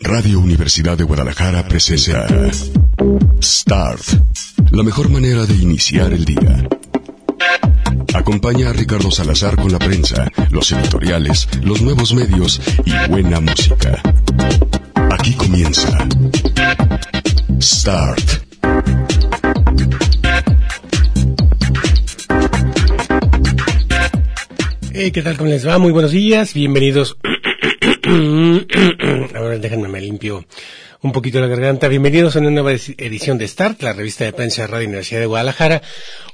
Radio Universidad de Guadalajara presenta Start, la mejor manera de iniciar el día. Acompaña a Ricardo Salazar con la prensa, los editoriales, los nuevos medios y buena música. Aquí comienza Start. Hey, ¿qué tal? ¿Cómo les va? Muy buenos días, bienvenidos. A ver, déjenme me limpio un poquito la garganta. Bienvenidos a una nueva edición de Start, la revista de prensa de Radio Universidad de Guadalajara.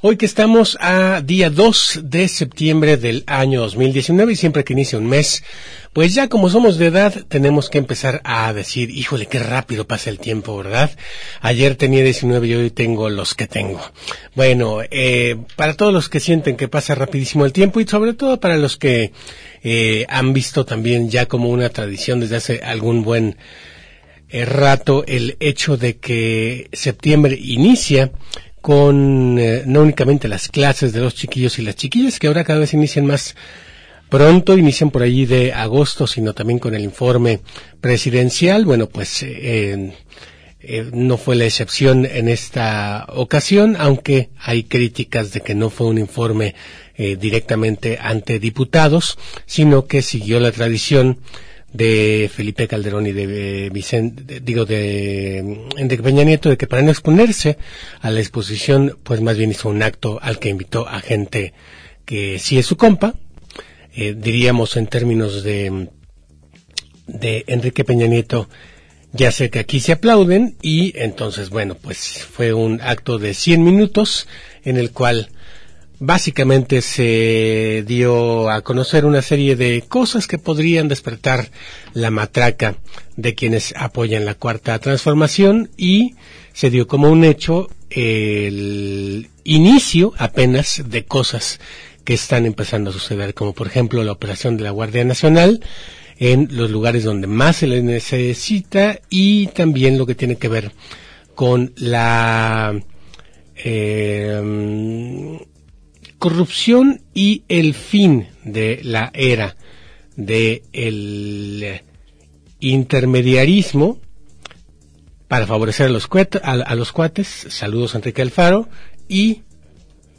Hoy que estamos a día 2 de septiembre del año 2019 y siempre que inicia un mes, pues ya como somos de edad tenemos que empezar a decir, híjole, qué rápido pasa el tiempo, ¿verdad? Ayer tenía 19 y hoy tengo los que tengo. Bueno, eh, para todos los que sienten que pasa rapidísimo el tiempo y sobre todo para los que eh, han visto también ya como una tradición desde hace algún buen rato el hecho de que septiembre inicia con eh, no únicamente las clases de los chiquillos y las chiquillas, que ahora cada vez inician más pronto, inician por allí de agosto, sino también con el informe presidencial. Bueno, pues eh, no fue la excepción en esta ocasión, aunque hay críticas de que no fue un informe directamente ante diputados, sino que siguió la tradición de Felipe Calderón y de Vicente, digo, de Enrique Peña Nieto, de que para no exponerse a la exposición, pues más bien hizo un acto al que invitó a gente que sí es su compa, eh, diríamos en términos de, de Enrique Peña Nieto, ya sé que aquí se aplauden y entonces, bueno, pues fue un acto de 100 minutos en el cual básicamente se dio a conocer una serie de cosas que podrían despertar la matraca de quienes apoyan la cuarta transformación y se dio como un hecho el inicio apenas de cosas que están empezando a suceder, como por ejemplo la operación de la Guardia Nacional en los lugares donde más se le necesita y también lo que tiene que ver con la eh, corrupción y el fin de la era del el intermediarismo para favorecer a los, a, los cuates, saludos Enrique Alfaro, y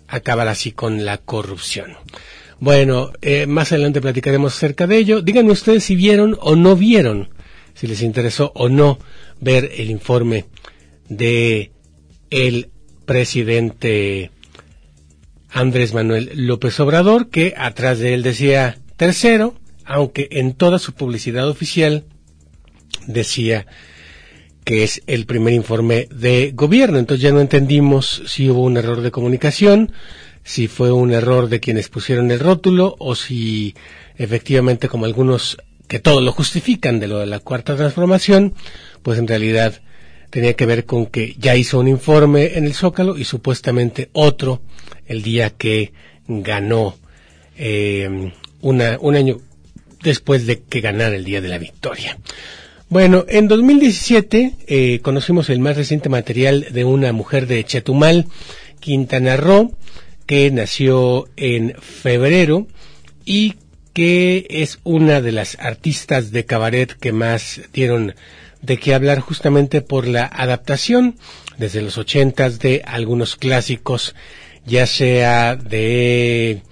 acabar así con la corrupción. Bueno, eh, más adelante platicaremos acerca de ello. Díganme ustedes si vieron o no vieron, si les interesó o no ver el informe de el presidente Andrés Manuel López Obrador, que atrás de él decía tercero, aunque en toda su publicidad oficial decía que es el primer informe de gobierno. Entonces ya no entendimos si hubo un error de comunicación, si fue un error de quienes pusieron el rótulo o si efectivamente como algunos que todo lo justifican de lo de la cuarta transformación, pues en realidad tenía que ver con que ya hizo un informe en el Zócalo y supuestamente otro el día que ganó eh, una, un año después de que ganara el día de la victoria. Bueno, en 2017 eh, conocimos el más reciente material de una mujer de Chetumal, Quintana Roo, que nació en febrero y que es una de las artistas de cabaret que más dieron de qué hablar justamente por la adaptación desde los ochentas de algunos clásicos, ya sea de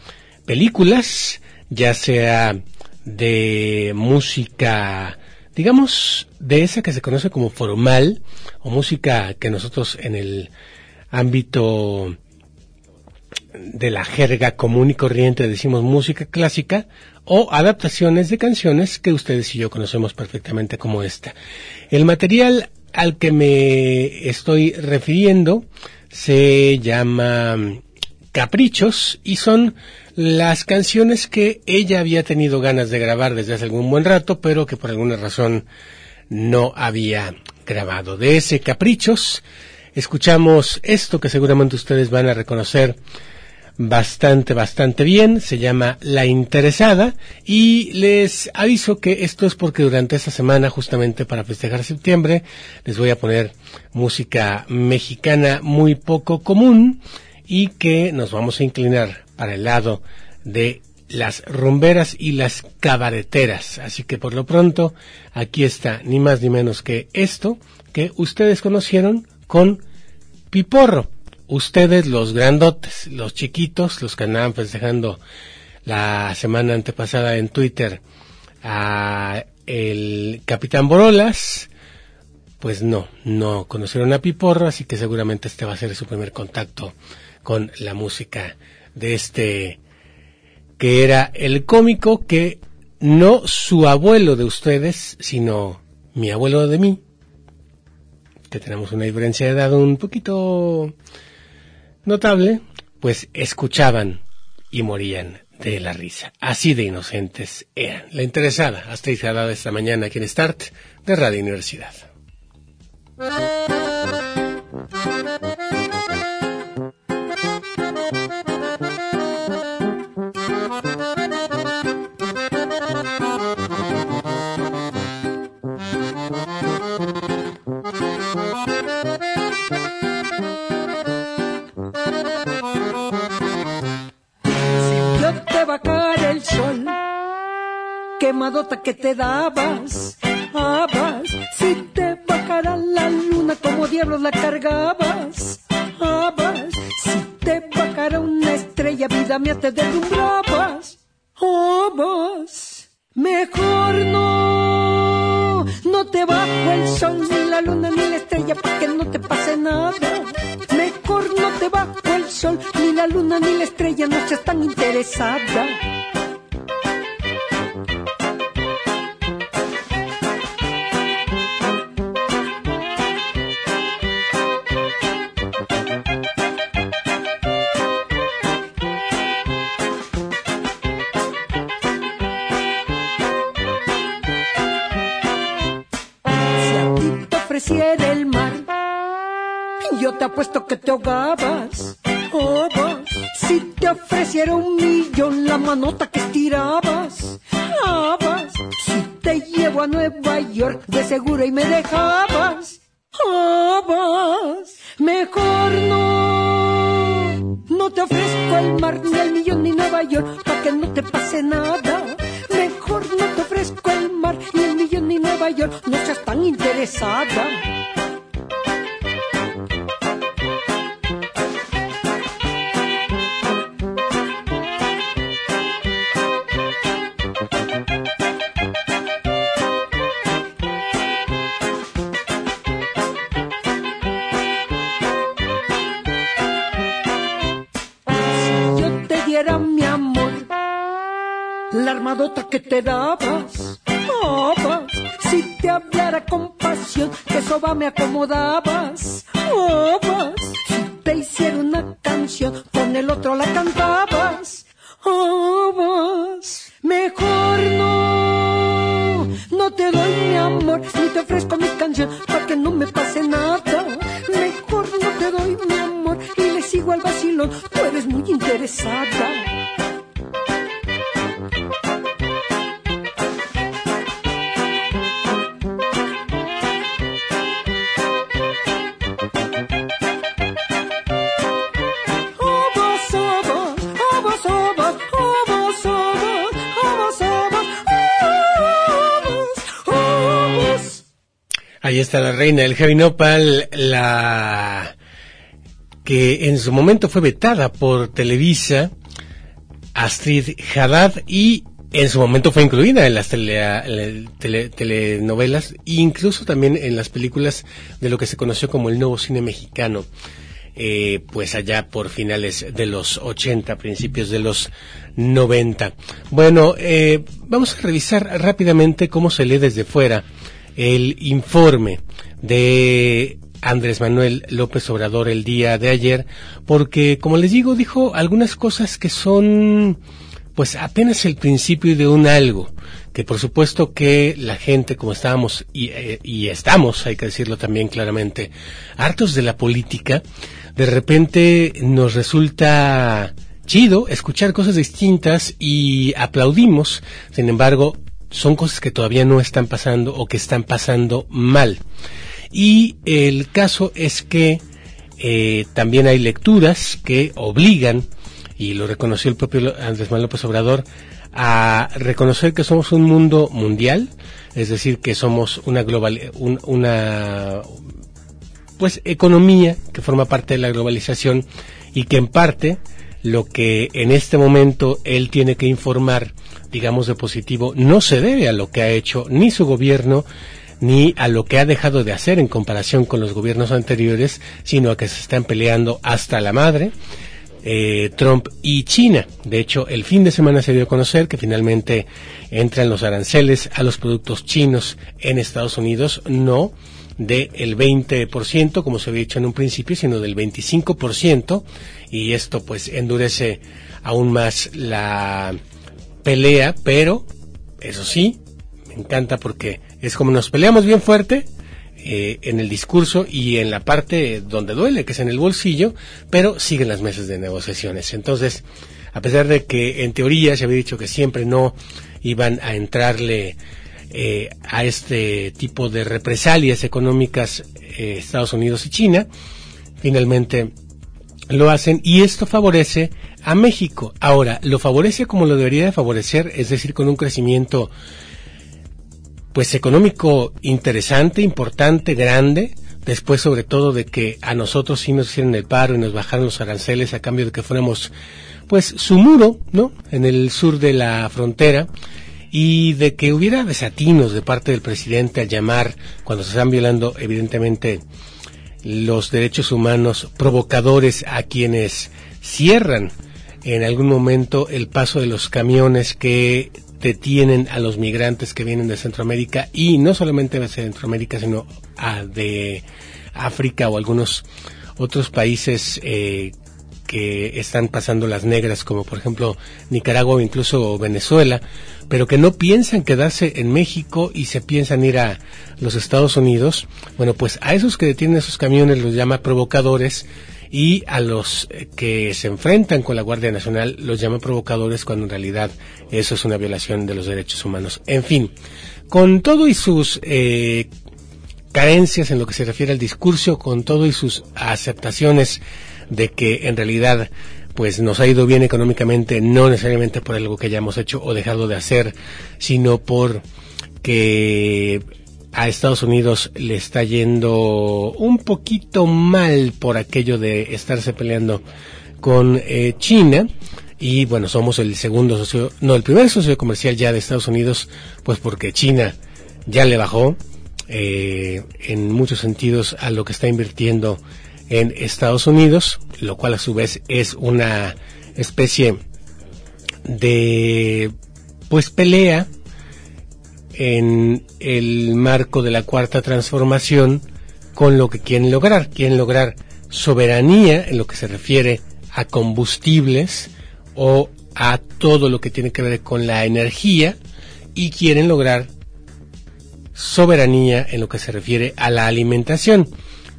películas, ya sea de música, digamos, de esa que se conoce como formal, o música que nosotros en el ámbito de la jerga común y corriente decimos música clásica, o adaptaciones de canciones que ustedes y yo conocemos perfectamente como esta. El material al que me estoy refiriendo se llama Caprichos y son las canciones que ella había tenido ganas de grabar desde hace algún buen rato, pero que por alguna razón no había grabado. De ese Caprichos escuchamos esto que seguramente ustedes van a reconocer bastante, bastante bien. Se llama La Interesada. Y les aviso que esto es porque durante esta semana, justamente para festejar septiembre, les voy a poner música mexicana muy poco común y que nos vamos a inclinar para el lado de las rumberas y las cabareteras. Así que por lo pronto, aquí está, ni más ni menos que esto que ustedes conocieron con Piporro. Ustedes los grandotes, los chiquitos, los que andaban festejando la semana antepasada en Twitter a el Capitán Borolas, pues no, no conocieron a Piporro, así que seguramente este va a ser su primer contacto con la música de este que era el cómico que no su abuelo de ustedes, sino mi abuelo de mí, que tenemos una diferencia de edad un poquito notable, pues escuchaban y morían de la risa. Así de inocentes eran. La interesada, hasta de esta mañana aquí en Start de Radio Universidad. Quemadota que te dabas, abas, si te bajara la luna como diablos la cargabas, abas, si te bajara una estrella vida mía te deslumbrabas, abas, mejor no, no te bajo el sol ni la luna ni la estrella para que no te pase nada, mejor no te bajo el sol ni la luna ni la estrella no seas tan interesada. Te apuesto que te ahogabas, Si te ofreciera un millón la manota que estirabas, Si te llevo a Nueva York de seguro y me dejabas, Mejor no, no te ofrezco el mar ni el millón ni Nueva York para que no te pase nada. Mejor no te ofrezco el mar ni el millón ni Nueva York, no seas tan interesada. Que te dabas. Oh, si te hablara con pasión, que soba me acomodabas. Oh, si te hiciera una canción, con el otro la cantabas. Oh, mejor no, no te doy mi amor, ni te ofrezco mi canción, para que no me pase nada. Mejor no te doy mi amor, y le sigo al vacilón, tú eres muy interesada. Ahí está la reina del heavy nopal, la que en su momento fue vetada por Televisa, Astrid Haddad, y en su momento fue incluida en las telenovelas, e incluso también en las películas de lo que se conoció como el nuevo cine mexicano, eh, pues allá por finales de los 80, principios de los 90. Bueno, eh, vamos a revisar rápidamente cómo se lee desde fuera el informe de Andrés Manuel López Obrador el día de ayer, porque, como les digo, dijo algunas cosas que son, pues, apenas el principio de un algo, que por supuesto que la gente, como estábamos, y, eh, y estamos, hay que decirlo también claramente, hartos de la política, de repente nos resulta chido escuchar cosas distintas y aplaudimos, sin embargo, son cosas que todavía no están pasando o que están pasando mal. Y el caso es que eh, también hay lecturas que obligan y lo reconoció el propio Andrés Manuel López Obrador, a reconocer que somos un mundo mundial, es decir, que somos una global, una pues economía que forma parte de la globalización y que en parte lo que en este momento él tiene que informar, digamos de positivo, no se debe a lo que ha hecho ni su gobierno ni a lo que ha dejado de hacer en comparación con los gobiernos anteriores, sino a que se están peleando hasta la madre. Eh, Trump y China. De hecho, el fin de semana se dio a conocer que finalmente entran los aranceles a los productos chinos en Estados Unidos, no del 20%, como se había dicho en un principio, sino del 25%, y esto pues endurece aún más la pelea, pero eso sí, me encanta porque es como nos peleamos bien fuerte eh, en el discurso y en la parte donde duele, que es en el bolsillo, pero siguen las mesas de negociaciones. Entonces, a pesar de que en teoría se había dicho que siempre no iban a entrarle eh, a este tipo de represalias económicas eh, Estados Unidos y China, finalmente lo hacen y esto favorece a México. Ahora, lo favorece como lo debería de favorecer, es decir, con un crecimiento pues económico interesante, importante, grande, después sobre todo de que a nosotros sí nos hicieron el paro y nos bajaron los aranceles a cambio de que fuéramos pues su muro, ¿no? En el sur de la frontera y de que hubiera desatinos de parte del presidente al llamar, cuando se están violando evidentemente los derechos humanos, provocadores a quienes cierran en algún momento el paso de los camiones que detienen a los migrantes que vienen de Centroamérica y no solamente de Centroamérica, sino de África o algunos otros países eh, que están pasando las negras, como por ejemplo Nicaragua o incluso Venezuela, pero que no piensan quedarse en México y se piensan ir a los Estados Unidos, bueno, pues a esos que detienen esos camiones los llama provocadores y a los eh, que se enfrentan con la Guardia Nacional los llama provocadores cuando en realidad eso es una violación de los derechos humanos. En fin, con todo y sus eh, carencias en lo que se refiere al discurso, con todo y sus aceptaciones de que en realidad pues nos ha ido bien económicamente, no necesariamente por algo que hayamos hecho o dejado de hacer, sino por que a Estados Unidos le está yendo un poquito mal por aquello de estarse peleando con eh, China. Y bueno, somos el segundo socio, no, el primer socio comercial ya de Estados Unidos, pues porque China ya le bajó eh, en muchos sentidos a lo que está invirtiendo en Estados Unidos, lo cual a su vez es una especie de pues pelea en el marco de la cuarta transformación con lo que quieren lograr. Quieren lograr soberanía en lo que se refiere a combustibles o a todo lo que tiene que ver con la energía y quieren lograr soberanía en lo que se refiere a la alimentación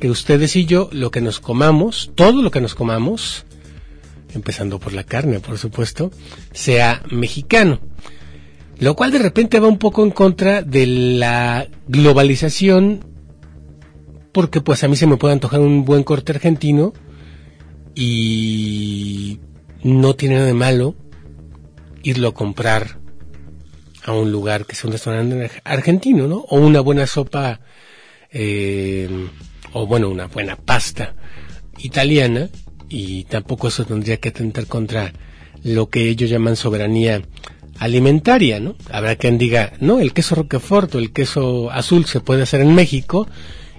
que ustedes y yo lo que nos comamos, todo lo que nos comamos, empezando por la carne, por supuesto, sea mexicano. Lo cual de repente va un poco en contra de la globalización, porque pues a mí se me puede antojar un buen corte argentino y no tiene nada de malo irlo a comprar a un lugar que sea un restaurante argentino, ¿no? O una buena sopa eh, o bueno, una buena pasta italiana, y tampoco eso tendría que atentar contra lo que ellos llaman soberanía alimentaria, ¿no? Habrá quien diga, no, el queso roquefort o el queso azul se puede hacer en México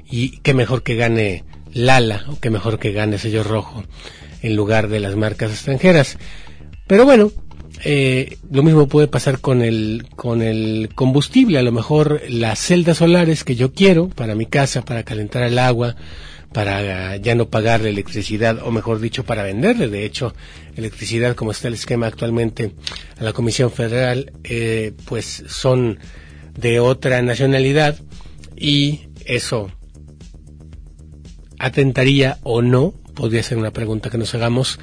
y qué mejor que gane Lala o qué mejor que gane sello rojo en lugar de las marcas extranjeras. Pero bueno, eh, lo mismo puede pasar con el, con el combustible. A lo mejor las celdas solares que yo quiero para mi casa, para calentar el agua, para ya no pagarle electricidad, o mejor dicho, para venderle, de hecho, electricidad como está el esquema actualmente a la Comisión Federal, eh, pues son de otra nacionalidad y eso atentaría o no, podría ser una pregunta que nos hagamos,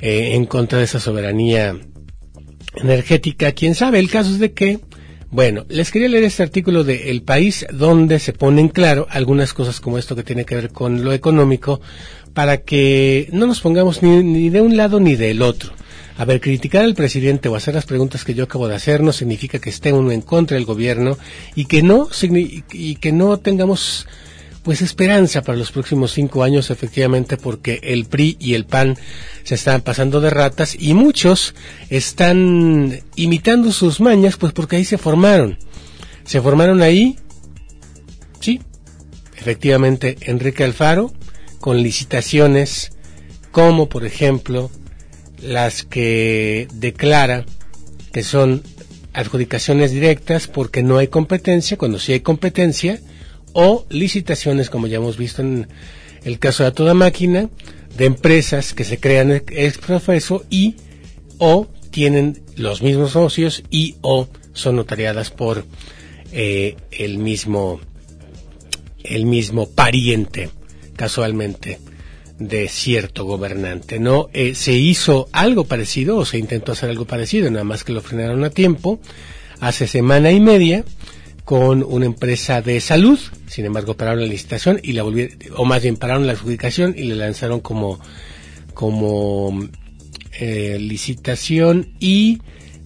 eh, en contra de esa soberanía energética. Quién sabe, el caso es de que, bueno, les quería leer este artículo de El País donde se ponen claro algunas cosas como esto que tiene que ver con lo económico, para que no nos pongamos ni, ni de un lado ni del otro. A ver, criticar al presidente o hacer las preguntas que yo acabo de hacer no significa que esté uno en contra del gobierno y que no y que no tengamos pues esperanza para los próximos cinco años, efectivamente, porque el PRI y el PAN se están pasando de ratas y muchos están imitando sus mañas, pues porque ahí se formaron. Se formaron ahí, sí, efectivamente, Enrique Alfaro, con licitaciones como, por ejemplo, las que declara que son adjudicaciones directas porque no hay competencia, cuando sí hay competencia, o licitaciones, como ya hemos visto en el caso de toda máquina, de empresas que se crean ex profeso y o tienen los mismos socios y o son notariadas por eh, el mismo el mismo pariente casualmente de cierto gobernante no eh, se hizo algo parecido o se intentó hacer algo parecido nada más que lo frenaron a tiempo hace semana y media con una empresa de salud, sin embargo pararon la licitación y la volvieron, o más bien pararon la adjudicación y le lanzaron como, como eh, licitación y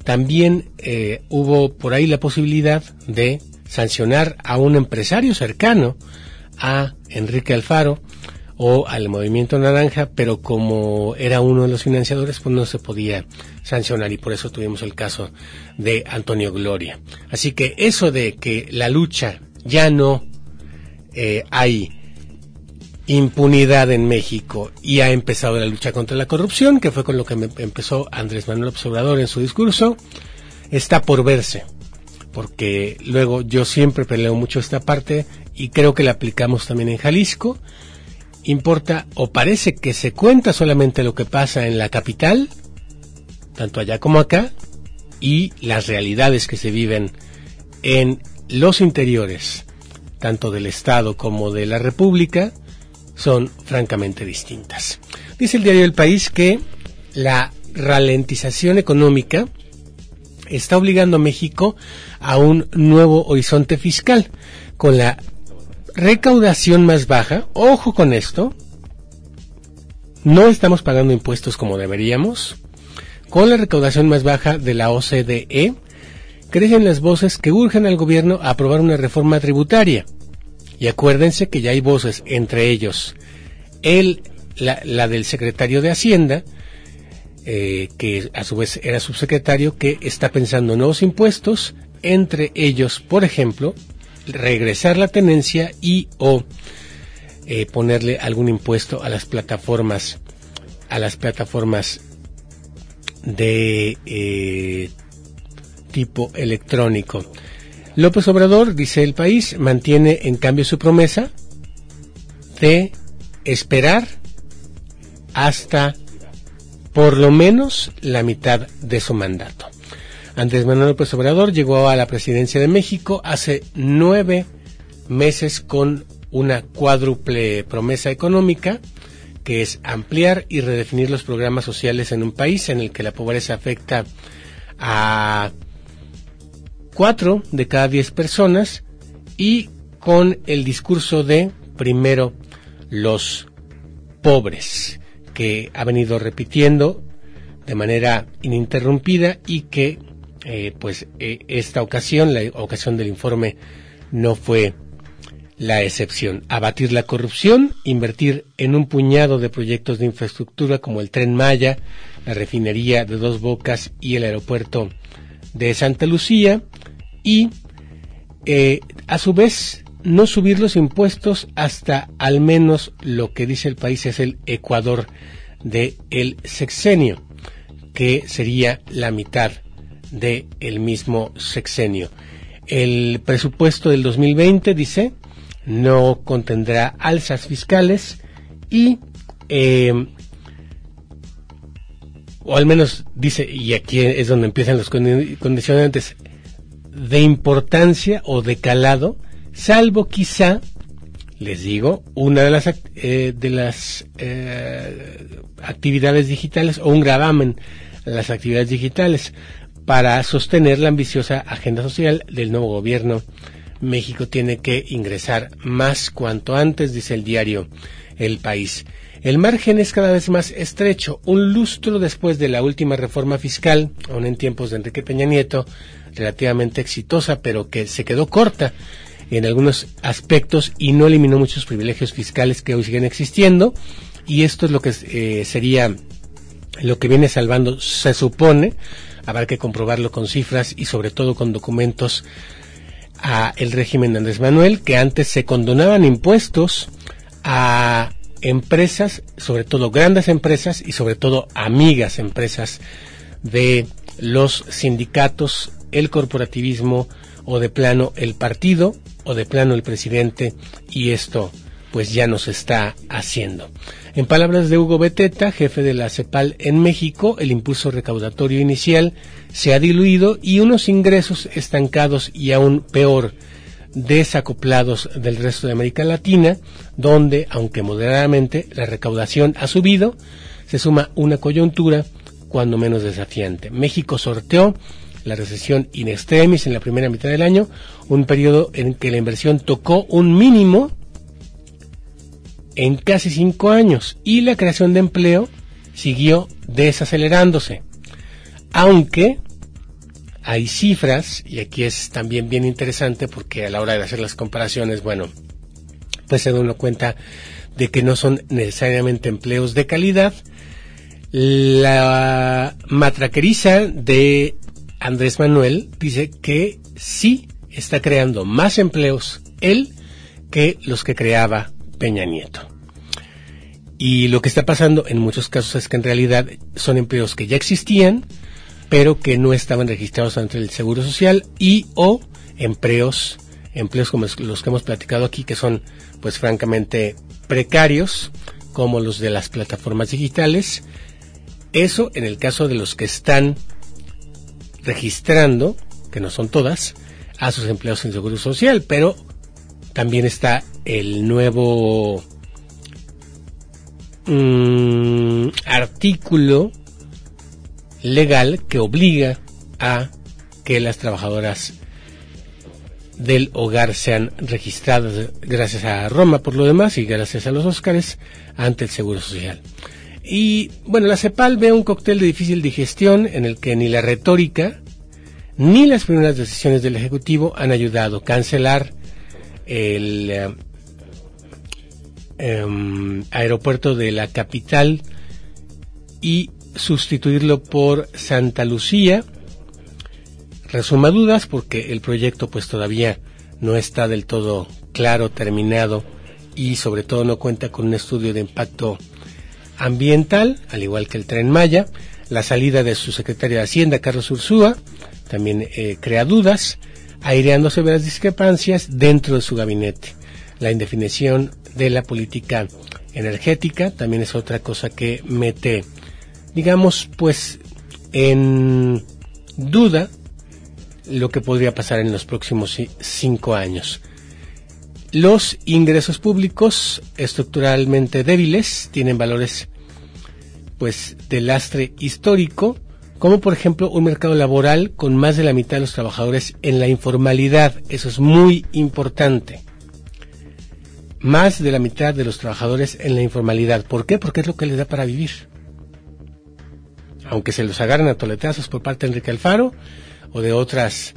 también eh, hubo por ahí la posibilidad de sancionar a un empresario cercano a Enrique Alfaro o al Movimiento Naranja, pero como era uno de los financiadores, pues no se podía sancionar y por eso tuvimos el caso de Antonio Gloria. Así que eso de que la lucha ya no eh, hay impunidad en México y ha empezado la lucha contra la corrupción, que fue con lo que empezó Andrés Manuel Observador en su discurso, está por verse, porque luego yo siempre peleo mucho esta parte y creo que la aplicamos también en Jalisco importa o parece que se cuenta solamente lo que pasa en la capital, tanto allá como acá, y las realidades que se viven en los interiores, tanto del Estado como de la República, son francamente distintas. Dice el diario El País que la ralentización económica está obligando a México a un nuevo horizonte fiscal, con la recaudación más baja, ojo con esto, no estamos pagando impuestos como deberíamos, con la recaudación más baja de la OCDE, crecen las voces que urgen al gobierno a aprobar una reforma tributaria. Y acuérdense que ya hay voces, entre ellos el, la, del secretario de Hacienda, eh, que a su vez era subsecretario, que está pensando en nuevos impuestos, entre ellos, por ejemplo, regresar la tenencia y o eh, ponerle algún impuesto a las plataformas a las plataformas de eh, tipo electrónico. López Obrador, dice el país, mantiene en cambio su promesa de esperar hasta por lo menos la mitad de su mandato. Andrés Manuel López Obrador llegó a la presidencia de México hace nueve meses con una cuádruple promesa económica, que es ampliar y redefinir los programas sociales en un país en el que la pobreza afecta a cuatro de cada diez personas y con el discurso de primero los pobres, que ha venido repitiendo de manera ininterrumpida y que eh, pues eh, esta ocasión, la ocasión del informe, no fue la excepción. Abatir la corrupción, invertir en un puñado de proyectos de infraestructura como el tren Maya, la refinería de Dos Bocas y el aeropuerto de Santa Lucía y eh, a su vez no subir los impuestos hasta al menos lo que dice el país es el Ecuador de el sexenio, que sería la mitad de el mismo sexenio. El presupuesto del 2020, dice, no contendrá alzas fiscales y, eh, o al menos dice, y aquí es donde empiezan los condicionantes, de importancia o de calado, salvo quizá, les digo, una de las, eh, de las eh, actividades digitales o un gravamen las actividades digitales para sostener la ambiciosa agenda social del nuevo gobierno. México tiene que ingresar más cuanto antes, dice el diario El País. El margen es cada vez más estrecho. Un lustro después de la última reforma fiscal, aún en tiempos de Enrique Peña Nieto, relativamente exitosa, pero que se quedó corta en algunos aspectos y no eliminó muchos privilegios fiscales que hoy siguen existiendo. Y esto es lo que eh, sería lo que viene salvando, se supone, habrá que comprobarlo con cifras y sobre todo con documentos a el régimen de Andrés Manuel, que antes se condonaban impuestos a empresas, sobre todo grandes empresas y sobre todo amigas empresas de los sindicatos, el corporativismo o de plano el partido o de plano el presidente y esto pues ya nos está haciendo. En palabras de Hugo Beteta, jefe de la CEPAL en México, el impulso recaudatorio inicial se ha diluido y unos ingresos estancados y aún peor, desacoplados del resto de América Latina, donde, aunque moderadamente, la recaudación ha subido, se suma una coyuntura cuando menos desafiante. México sorteó la recesión in extremis en la primera mitad del año, un periodo en que la inversión tocó un mínimo en casi cinco años y la creación de empleo siguió desacelerándose. Aunque hay cifras, y aquí es también bien interesante porque a la hora de hacer las comparaciones, bueno, pues se da uno cuenta de que no son necesariamente empleos de calidad. La matraqueriza de Andrés Manuel dice que sí está creando más empleos él que los que creaba Peña Nieto. Y lo que está pasando en muchos casos es que en realidad son empleos que ya existían, pero que no estaban registrados ante el Seguro Social y o empleos, empleos como los que hemos platicado aquí, que son pues francamente precarios, como los de las plataformas digitales. Eso en el caso de los que están registrando, que no son todas, a sus empleados en Seguro Social, pero también está el nuevo mm, artículo legal que obliga a que las trabajadoras del hogar sean registradas gracias a Roma por lo demás y gracias a los Óscares ante el Seguro Social. Y bueno, la CEPAL ve un cóctel de difícil digestión en el que ni la retórica ni las primeras decisiones del Ejecutivo han ayudado. a Cancelar el eh, em, aeropuerto de la capital y sustituirlo por Santa Lucía. Resuma dudas porque el proyecto pues todavía no está del todo claro, terminado y sobre todo no cuenta con un estudio de impacto ambiental, al igual que el tren Maya. La salida de su secretario de Hacienda, Carlos Ursúa, también eh, crea dudas aireando severas discrepancias dentro de su gabinete. La indefinición de la política energética también es otra cosa que mete, digamos, pues en duda lo que podría pasar en los próximos cinco años. Los ingresos públicos estructuralmente débiles tienen valores pues de lastre histórico como por ejemplo un mercado laboral con más de la mitad de los trabajadores en la informalidad. Eso es muy importante. Más de la mitad de los trabajadores en la informalidad. ¿Por qué? Porque es lo que les da para vivir. Aunque se los agarren a toletazos por parte de Enrique Alfaro o de otras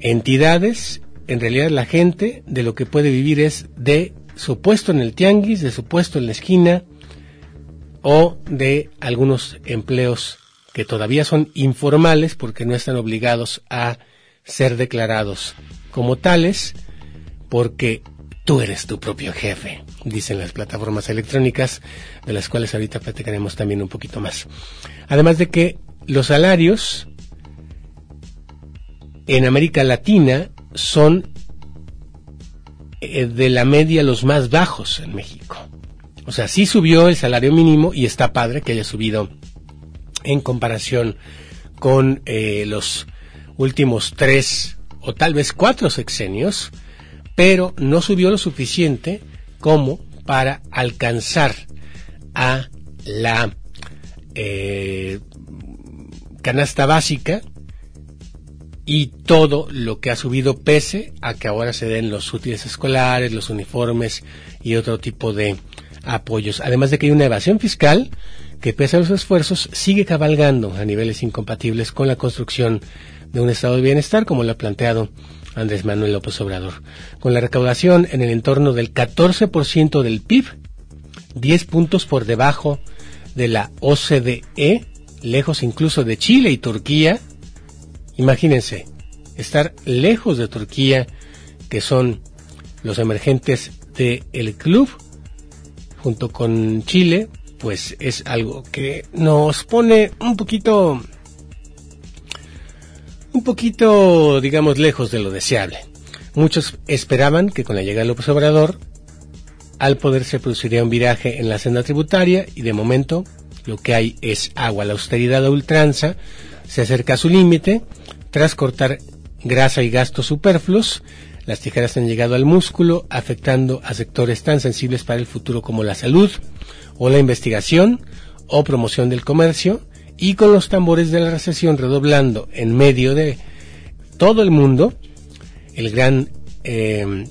entidades, en realidad la gente de lo que puede vivir es de su puesto en el tianguis, de su puesto en la esquina o de algunos empleos que todavía son informales porque no están obligados a ser declarados como tales, porque tú eres tu propio jefe, dicen las plataformas electrónicas, de las cuales ahorita platicaremos también un poquito más. Además de que los salarios en América Latina son eh, de la media los más bajos en México. O sea, sí subió el salario mínimo y está padre que haya subido en comparación con eh, los últimos tres o tal vez cuatro sexenios, pero no subió lo suficiente como para alcanzar a la eh, canasta básica y todo lo que ha subido pese a que ahora se den los útiles escolares, los uniformes y otro tipo de apoyos. Además de que hay una evasión fiscal que pese a los esfuerzos sigue cabalgando a niveles incompatibles con la construcción de un estado de bienestar como lo ha planteado Andrés Manuel López Obrador. Con la recaudación en el entorno del 14% del PIB, 10 puntos por debajo de la OCDE, lejos incluso de Chile y Turquía. Imagínense, estar lejos de Turquía, que son los emergentes del club, junto con Chile, pues es algo que nos pone un poquito, un poquito, digamos, lejos de lo deseable. Muchos esperaban que con la llegada de López al poder se produciría un viraje en la senda tributaria y de momento lo que hay es agua. La austeridad a ultranza se acerca a su límite tras cortar grasa y gastos superfluos. Las tijeras han llegado al músculo, afectando a sectores tan sensibles para el futuro como la salud, o la investigación o promoción del comercio y con los tambores de la recesión redoblando en medio de todo el mundo, el gran em,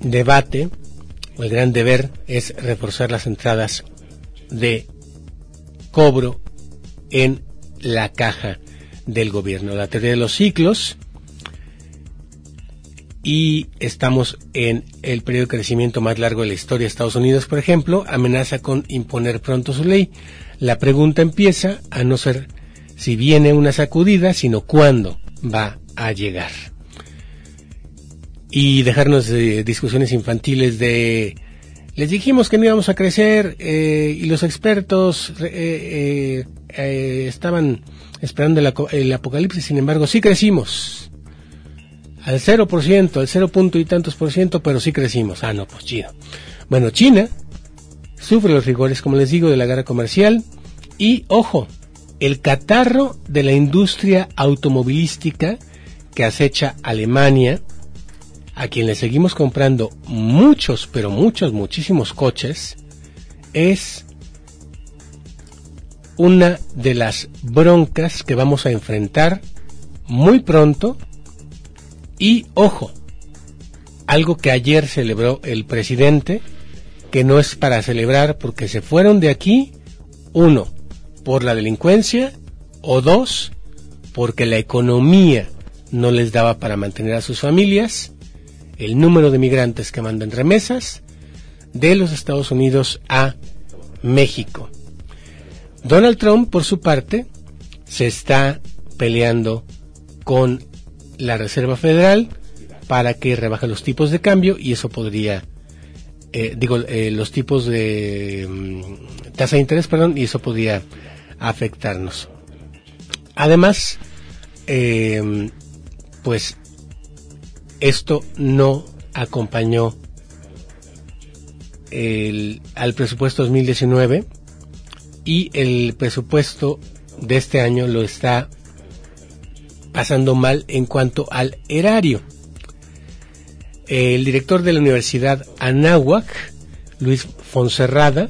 debate el gran deber es reforzar las entradas de cobro en la caja del gobierno. La teoría de los ciclos y estamos en el periodo de crecimiento más largo de la historia. Estados Unidos, por ejemplo, amenaza con imponer pronto su ley. La pregunta empieza a no ser si viene una sacudida, sino cuándo va a llegar. Y dejarnos de discusiones infantiles de les dijimos que no íbamos a crecer eh, y los expertos eh, eh, estaban esperando el apocalipsis, sin embargo sí crecimos al 0%, al 0 punto y tantos por ciento, pero sí crecimos. Ah, no, pues chido. Bueno, China sufre los rigores, como les digo, de la guerra comercial y, ojo, el catarro de la industria automovilística que acecha Alemania, a quien le seguimos comprando muchos, pero muchos, muchísimos coches, es una de las broncas que vamos a enfrentar muy pronto y ojo, algo que ayer celebró el presidente, que no es para celebrar porque se fueron de aquí, uno, por la delincuencia, o dos, porque la economía no les daba para mantener a sus familias, el número de migrantes que mandan remesas de los Estados Unidos a México. Donald Trump, por su parte, se está peleando con la Reserva Federal para que rebaje los tipos de cambio y eso podría, eh, digo, eh, los tipos de mm, tasa de interés, perdón, y eso podría afectarnos. Además, em, pues esto no acompañó el, al presupuesto 2019 y el presupuesto de este año lo está pasando mal en cuanto al erario. El director de la Universidad Anáhuac, Luis Fonserrada,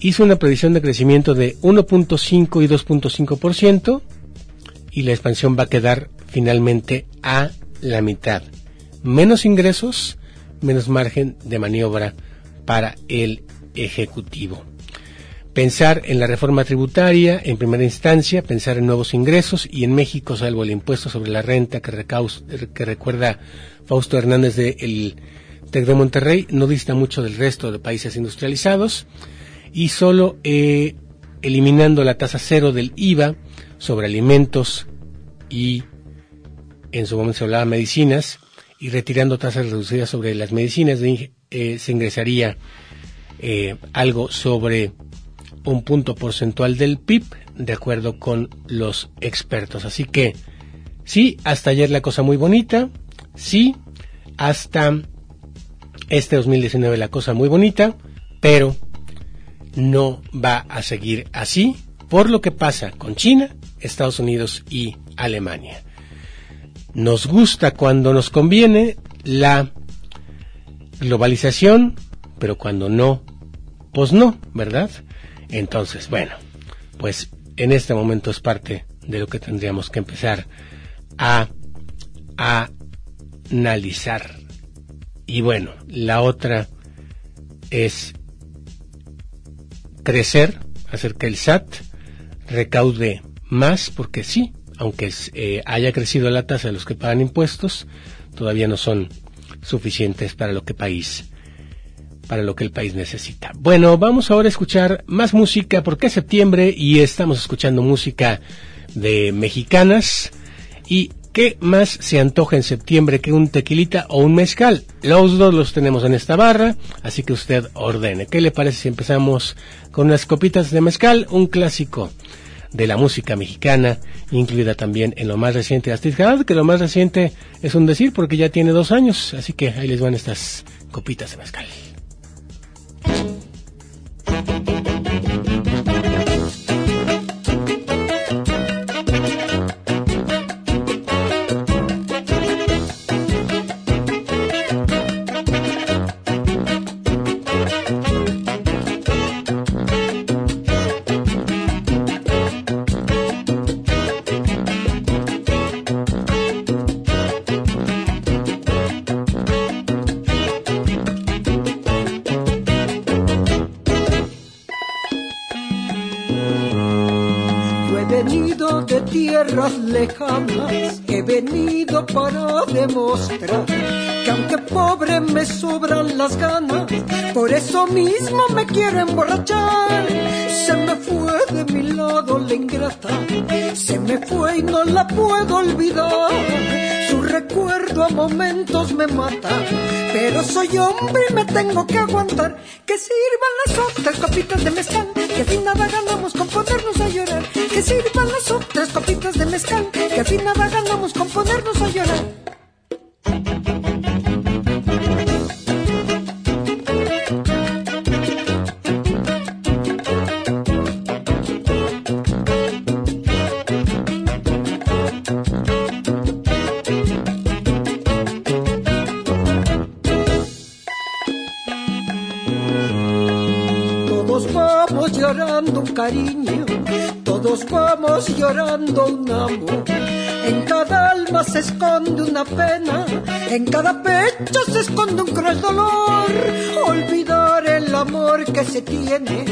hizo una previsión de crecimiento de 1.5 y 2.5% y la expansión va a quedar finalmente a la mitad. Menos ingresos, menos margen de maniobra para el Ejecutivo pensar en la reforma tributaria en primera instancia, pensar en nuevos ingresos y en México, salvo el impuesto sobre la renta que, que recuerda Fausto Hernández del de TEC de Monterrey, no dista mucho del resto de países industrializados y solo eh, eliminando la tasa cero del IVA sobre alimentos y en su momento se hablaba medicinas y retirando tasas reducidas sobre las medicinas eh, se ingresaría eh, algo sobre un punto porcentual del PIB, de acuerdo con los expertos. Así que, sí, hasta ayer la cosa muy bonita, sí, hasta este 2019 la cosa muy bonita, pero no va a seguir así por lo que pasa con China, Estados Unidos y Alemania. Nos gusta cuando nos conviene la globalización, pero cuando no, pues no, ¿verdad? Entonces, bueno, pues en este momento es parte de lo que tendríamos que empezar a, analizar. Y bueno, la otra es crecer, hacer que el SAT recaude más, porque sí, aunque eh, haya crecido la tasa de los que pagan impuestos, todavía no son suficientes para lo que país para lo que el país necesita. Bueno, vamos ahora a escuchar más música porque es septiembre y estamos escuchando música de mexicanas y ¿qué más se antoja en septiembre que un tequilita o un mezcal? Los dos los tenemos en esta barra, así que usted ordene. ¿Qué le parece si empezamos con unas copitas de mezcal, un clásico de la música mexicana, incluida también en lo más reciente de Astrid que lo más reciente es un decir porque ya tiene dos años, así que ahí les van estas copitas de mezcal. Thank you. Por eso mismo me quiero emborrachar. Se me fue de mi lado la ingrata, se me fue y no la puedo olvidar. Su recuerdo a momentos me mata, pero soy hombre y me tengo que aguantar. Que sirvan las otras copitas de mezcal, que al fin nada ganamos con ponernos a llorar. Que sirvan las otras copitas de mezcal, que al fin nada ganamos con ponernos a llorar. Cariño, todos vamos llorando un amor. En cada alma se esconde una pena, en cada pecho se esconde un cruel dolor. Olvidar el amor que se tiene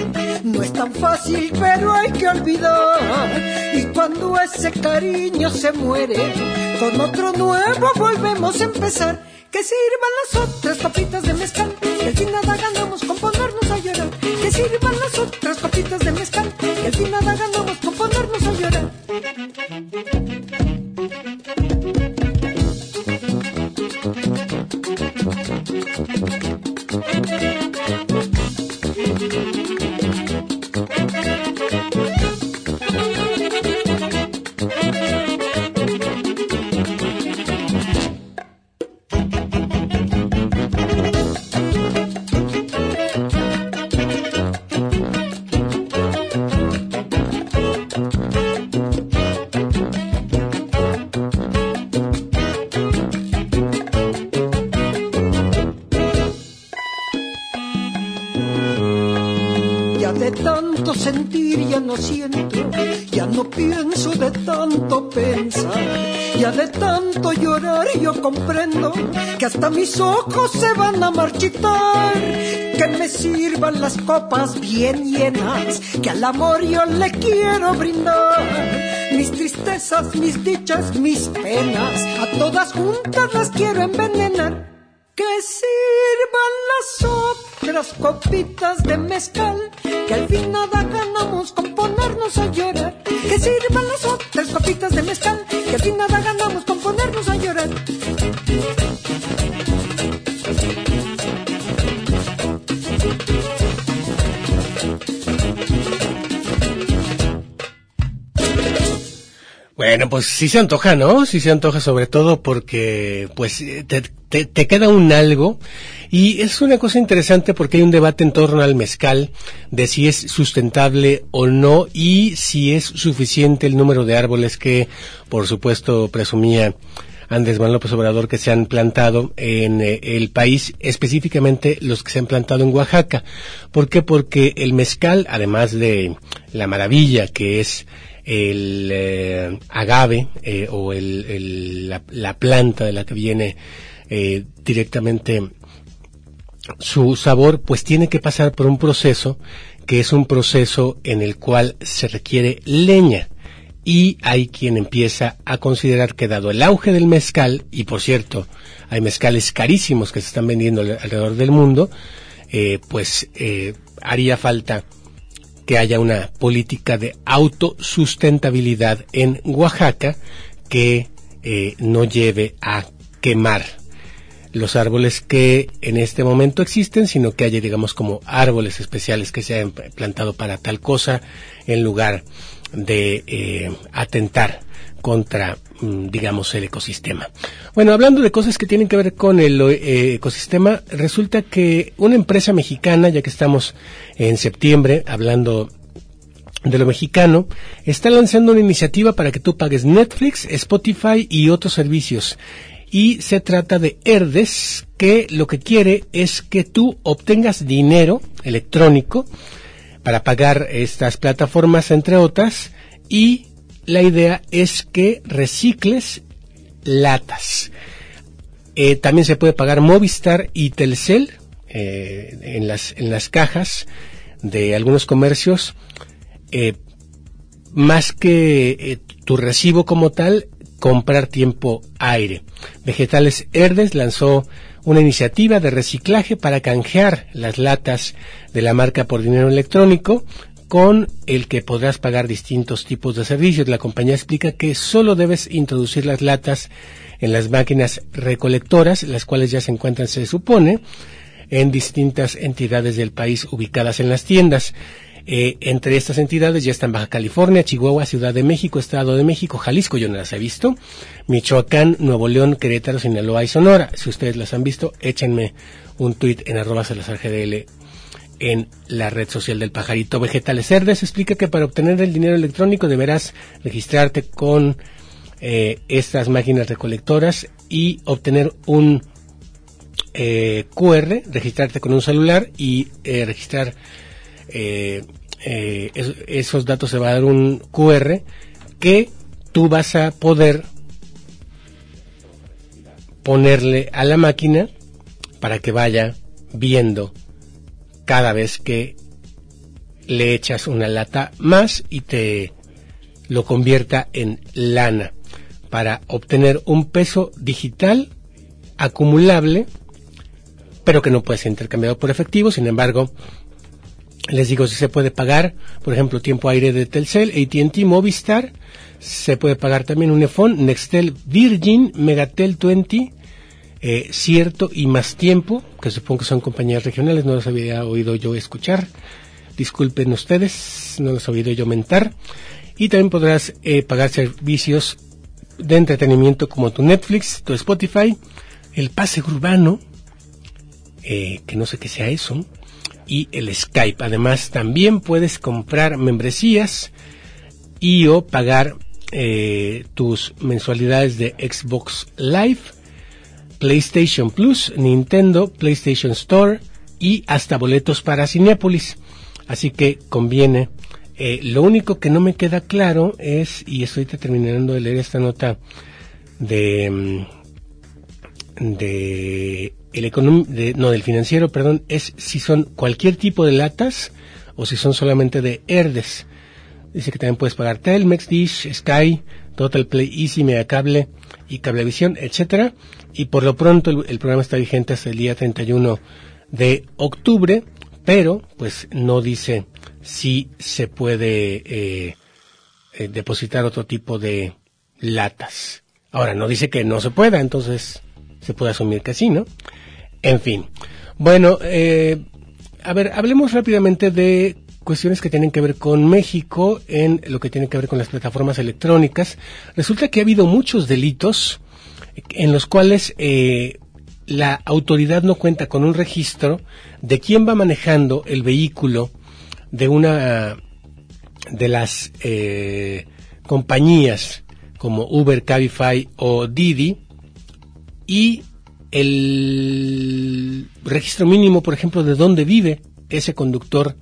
no es tan fácil, pero hay que olvidar. Y cuando ese cariño se muere, con otro nuevo volvemos a empezar. Que sirvan las otras copitas de mezcal, que sin nada ganamos con ponernos a llorar. Sirvan las otras copitas de mezcal, que sin nada ganamos comprendo que hasta mis ojos se van a marchitar. Que me sirvan las copas bien llenas, que al amor yo le quiero brindar. Mis tristezas, mis dichas, mis penas, a todas juntas las quiero envenenar. Que sirvan las otras copitas de mezcal, que al fin nada ganamos con ponernos a llorar. Que sirvan las otras copitas de mezcal, que al fin nada ganamos con ponernos Bueno, pues sí se antoja, ¿no? Sí se antoja sobre todo porque pues te, te, queda un algo y es una cosa interesante porque hay un debate en torno al mezcal de si es sustentable o no y si es suficiente el número de árboles que por supuesto presumía Andrés Manuel López Obrador que se han plantado en eh, el país, específicamente los que se han plantado en Oaxaca. ¿Por qué? Porque el mezcal, además de la maravilla que es el eh, agave eh, o el, la, planta de la que viene eh, directamente su sabor pues tiene que pasar por un proceso que es un proceso en el cual se requiere leña. Y hay quien empieza a considerar que dado el auge del mezcal, y por cierto, hay mezcales carísimos que se están vendiendo alrededor del mundo, pues eh, haría falta que haya una política de autosustentabilidad en Oaxaca que eh, no lleve a quemar los árboles que en este momento existen, sino que haya, digamos, como árboles especiales que se hayan plantado para tal cosa en lugar de eh, atentar contra, mm, digamos, el ecosistema. Bueno, hablando de cosas que tienen que ver con el eh, ecosistema, resulta que una empresa mexicana, ya que estamos en septiembre hablando de lo mexicano, está lanzando una iniciativa para que tú pagues Netflix, Spotify y otros servicios. Y se trata de Herdes, que lo que quiere es que tú obtengas dinero electrónico para pagar estas plataformas, entre otras, y la idea es que recicles latas. Eh, también se puede pagar Movistar y Telcel eh, en, las, en las cajas de algunos comercios eh, más que tu recibo como tal, comprar tiempo aire. Vegetales Herdes lanzó una iniciativa de reciclaje para canjear las latas de la marca por dinero electrónico con el que podrás pagar distintos tipos de servicios. La compañía explica que solo debes introducir las latas en las máquinas recolectoras, las cuales ya se encuentran, se supone, en distintas entidades del país ubicadas en las tiendas. Eh, entre estas entidades ya están Baja California, Chihuahua, Ciudad de México, Estado de México, Jalisco, yo no las he visto, Michoacán, Nuevo León, Querétaro, Sinaloa y Sonora. Si ustedes las han visto, échenme un tuit en arroba GDL en la red social del pajarito Vegetales Cerdes. Explica que para obtener el dinero electrónico deberás registrarte con eh, estas máquinas recolectoras y obtener un eh, QR, registrarte con un celular y registrar eh, eh, esos datos se va a dar un QR que tú vas a poder ponerle a la máquina para que vaya viendo cada vez que le echas una lata más y te lo convierta en lana. Para obtener un peso digital acumulable pero que no puede ser intercambiado por efectivo sin embargo les digo, si se puede pagar, por ejemplo, tiempo aire de Telcel, AT&T, Movistar, se puede pagar también un Nextel, Virgin, Megatel 20, eh, cierto y más tiempo, que supongo que son compañías regionales, no los había oído yo escuchar. Disculpen ustedes, no los había oído yo mentar. Y también podrás eh, pagar servicios de entretenimiento como tu Netflix, tu Spotify, el pase urbano, eh, que no sé qué sea eso, y el Skype. Además, también puedes comprar membresías y o pagar eh, tus mensualidades de Xbox Live, PlayStation Plus, Nintendo, PlayStation Store y hasta boletos para Cinepolis. Así que conviene. Eh, lo único que no me queda claro es, y estoy terminando de leer esta nota de, mm, de el no del financiero, perdón, es si son cualquier tipo de latas o si son solamente de Herdes. Dice que también puedes pagar Telmex, Dish, Sky, Total Play Easy, Cable y Cablevisión, etcétera. Y por lo pronto el, programa está vigente hasta el día 31 de octubre, pero pues no dice si se puede eh, eh, depositar otro tipo de latas. Ahora, no dice que no se pueda, entonces se puede asumir que sí, ¿no? En fin. Bueno, eh, a ver, hablemos rápidamente de cuestiones que tienen que ver con México en lo que tiene que ver con las plataformas electrónicas. Resulta que ha habido muchos delitos en los cuales eh, la autoridad no cuenta con un registro de quién va manejando el vehículo de una de las eh, compañías como Uber, Cabify o Didi y el registro mínimo, por ejemplo, de dónde vive ese conductor.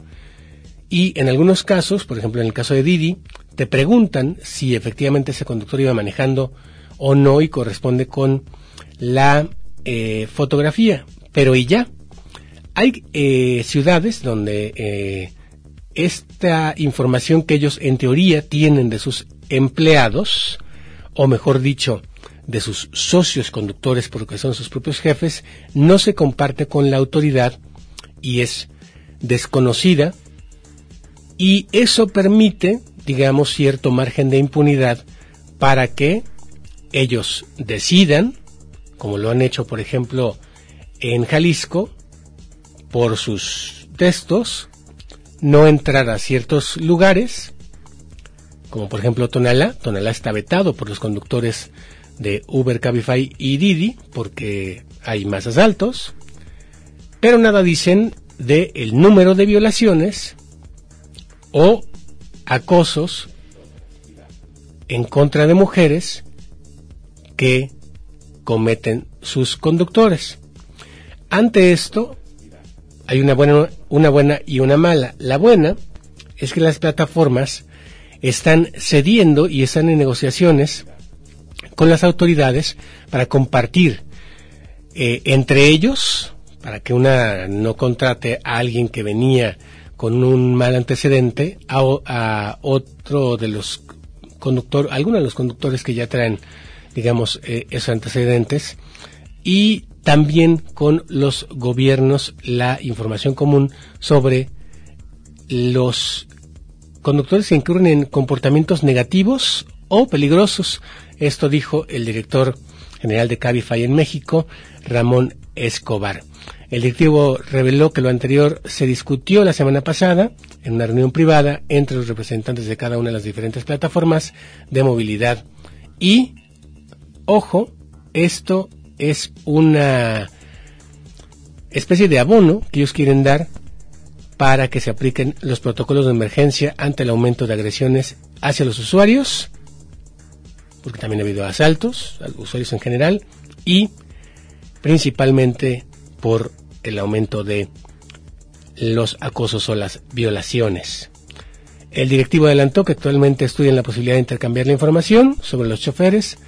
Y en algunos casos, por ejemplo en el caso de Didi, te preguntan si efectivamente ese conductor iba manejando o no y corresponde con la eh, fotografía. Pero y ya, hay eh, ciudades donde eh, esta información que ellos en teoría tienen de sus empleados, o mejor dicho, de sus socios conductores porque son sus propios jefes, no se comparte con la autoridad y es desconocida y eso permite, digamos, cierto margen de impunidad para que ellos decidan, como lo han hecho, por ejemplo, en Jalisco, por sus textos, no entrar a ciertos lugares, como por ejemplo Tonalá. Tonalá está vetado por los conductores de Uber, Cabify y Didi, porque hay más asaltos, pero nada dicen de el número de violaciones o acosos en contra de mujeres que cometen sus conductores. Ante esto, hay una buena, una buena y una mala. La buena es que las plataformas están cediendo y están en negociaciones con las autoridades para compartir eh, entre ellos, para que una no contrate a alguien que venía con un mal antecedente a, otro de los conductores, algunos de los conductores que ya traen, digamos, eh, esos antecedentes y también con los gobiernos la información común sobre los conductores que incurren en comportamientos negativos o peligrosos. Esto dijo el director general de Cabify en México, Ramón Escobar. El directivo reveló que lo anterior se discutió la semana pasada en una reunión privada entre los representantes de cada una de las diferentes plataformas de movilidad. Y, ojo, esto es una especie de abono que ellos quieren dar para que se apliquen los protocolos de emergencia ante el aumento de agresiones hacia los usuarios, porque también ha habido asaltos a usuarios en general, y principalmente por el aumento de los acosos o las violaciones. El directivo adelantó que actualmente estudian la posibilidad de intercambiar la información sobre los choferes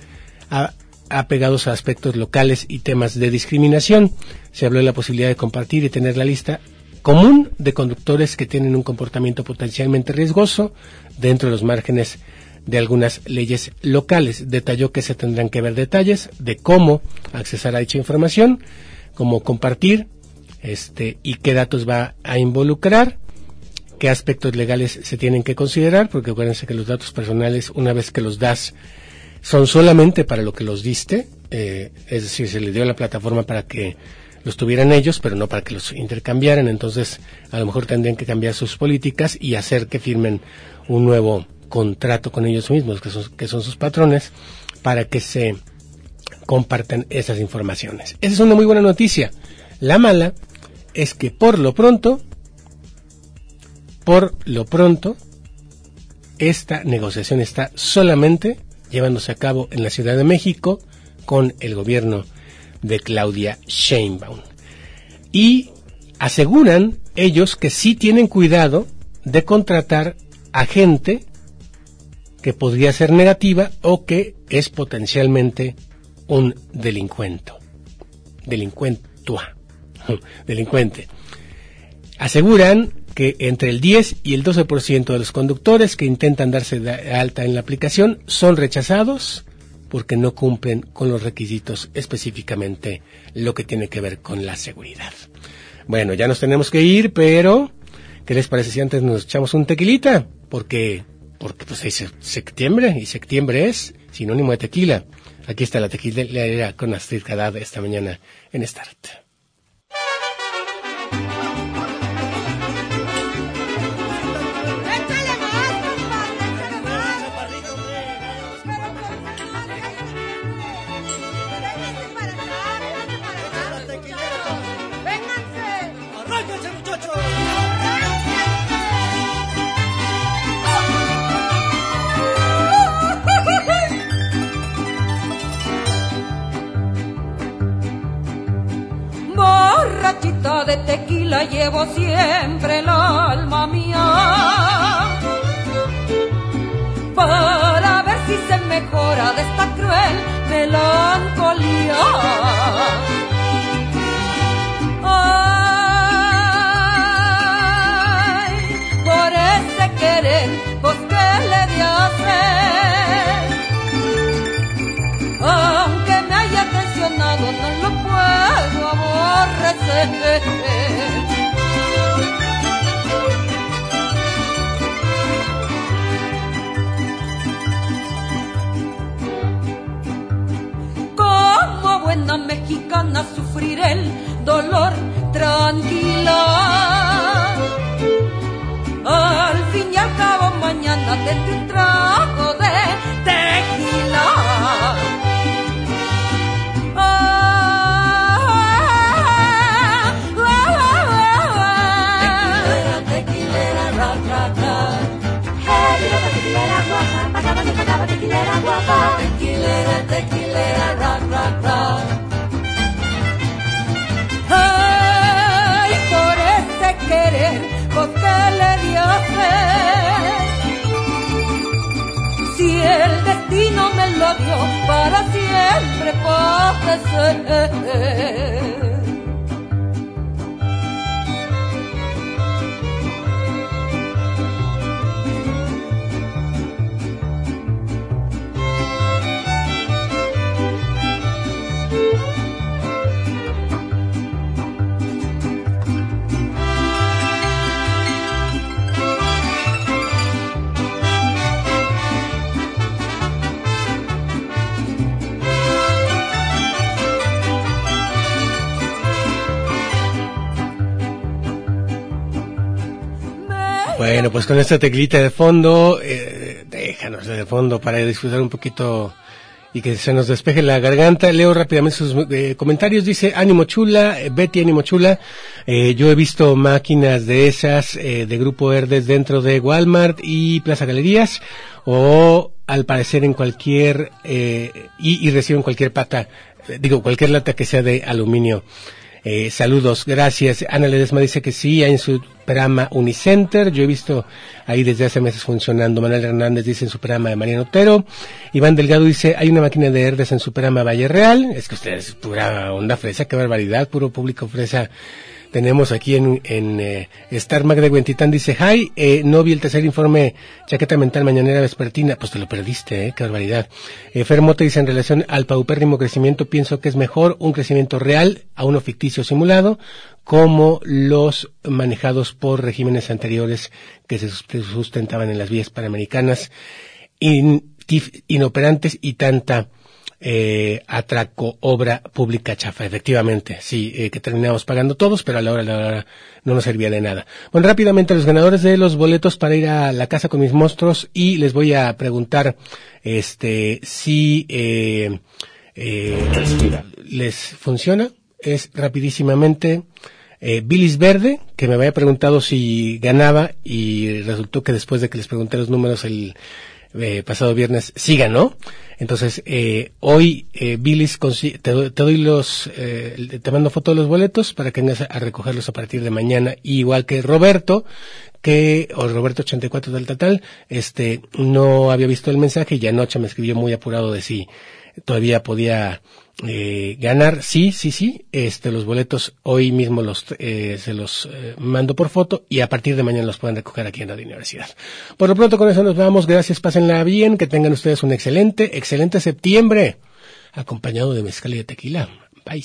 apegados a aspectos locales y temas de discriminación. Se habló de la posibilidad de compartir y tener la lista común de conductores que tienen un comportamiento potencialmente riesgoso dentro de los márgenes de algunas leyes locales. Detalló que se tendrán que ver detalles de cómo accesar a dicha información, cómo compartir este, y qué datos va a involucrar, qué aspectos legales se tienen que considerar, porque acuérdense que los datos personales, una vez que los das, son solamente para lo que los diste, eh, es decir, se le dio la plataforma para que los tuvieran ellos, pero no para que los intercambiaran. Entonces, a lo mejor tendrían que cambiar sus políticas y hacer que firmen un nuevo contrato con ellos mismos, que son, sus patrones, para que se compartan esas informaciones. Esa es una muy buena noticia. La mala es que por lo pronto, por lo pronto, esta negociación está solamente llevándose a cabo en la Ciudad de México con el gobierno de Claudia Sheinbaum. Y aseguran ellos que sí tienen cuidado de contratar a gente que podría ser negativa o que es potencialmente un delincuente. Delincuentua. Delincuente. Aseguran que entre el 10 y el 12% de los conductores que intentan darse alta en la aplicación son rechazados porque no cumplen con los requisitos específicamente lo que tiene que ver con la seguridad. Bueno, ya nos tenemos que ir, pero ¿qué les parece si antes nos echamos un tequilita? Porque, porque pues es septiembre y septiembre es sinónimo de tequila. Aquí está la tequila con Astrid Haddad esta mañana en Start. Llevo siempre el alma mía. Para ver si se mejora de esta cruel melancolía. Como buena mexicana sufrir el dolor tranquila. Al fin y al cabo mañana tendré un destino me lo dio para siempre padecer. Bueno, pues con esta teclita de fondo, eh, déjanos de fondo para disfrutar un poquito y que se nos despeje la garganta. Leo rápidamente sus eh, comentarios. Dice, ánimo chula, eh, Betty, ánimo chula. Eh, yo he visto máquinas de esas eh, de Grupo Verdes dentro de Walmart y Plaza Galerías o al parecer en cualquier, y, y reciben cualquier pata, digo, cualquier lata que sea de aluminio. Eh, saludos, gracias. Ana Ledesma dice que sí, hay en su programa Unicenter. Yo he visto ahí desde hace meses funcionando. Manuel Hernández dice en su programa de Mariano Otero. Iván Delgado dice, hay una máquina de Herdes en su programa Valle Real. Es que ustedes, pura onda fresa, qué barbaridad, puro público fresa. Tenemos aquí en, en eh, Star Mag de Huentitán, dice, hi, eh, no vi el tercer informe chaqueta mental mañanera vespertina. Pues te lo perdiste, eh, qué barbaridad. Eh, Fer Mota dice, en relación al paupérrimo crecimiento, pienso que es mejor un crecimiento real a uno ficticio simulado, como los manejados por regímenes anteriores que se sustentaban en las vías panamericanas, inoperantes y tanta eh, atraco, obra pública chafa, efectivamente, sí, eh, que terminamos pagando todos, pero a la hora, a la hora no nos servía de nada. Bueno, rápidamente los ganadores de los boletos para ir a la casa con mis monstruos y les voy a preguntar, este, si, eh, eh, les funciona, es rapidísimamente, eh, Billis Verde, que me había preguntado si ganaba y resultó que después de que les pregunté los números el eh, pasado viernes sí ganó. Entonces, eh, hoy, eh, Billis, te, doy- te doy los, eh, te mando foto de los boletos para que vengas a, recogerlos a partir de mañana. Igual que Roberto, que, o Roberto 84 del Tatal, este, no había visto el mensaje y anoche me escribió muy apurado de si todavía podía eh, ganar. Sí, sí, sí. Este, los boletos hoy mismo los eh, se los eh, mando por foto y a partir de mañana los pueden recoger aquí en la universidad. Por lo pronto con eso nos vamos. Gracias, pásenla bien, que tengan ustedes un excelente, excelente septiembre, acompañado de mezcal y tequila. Bye.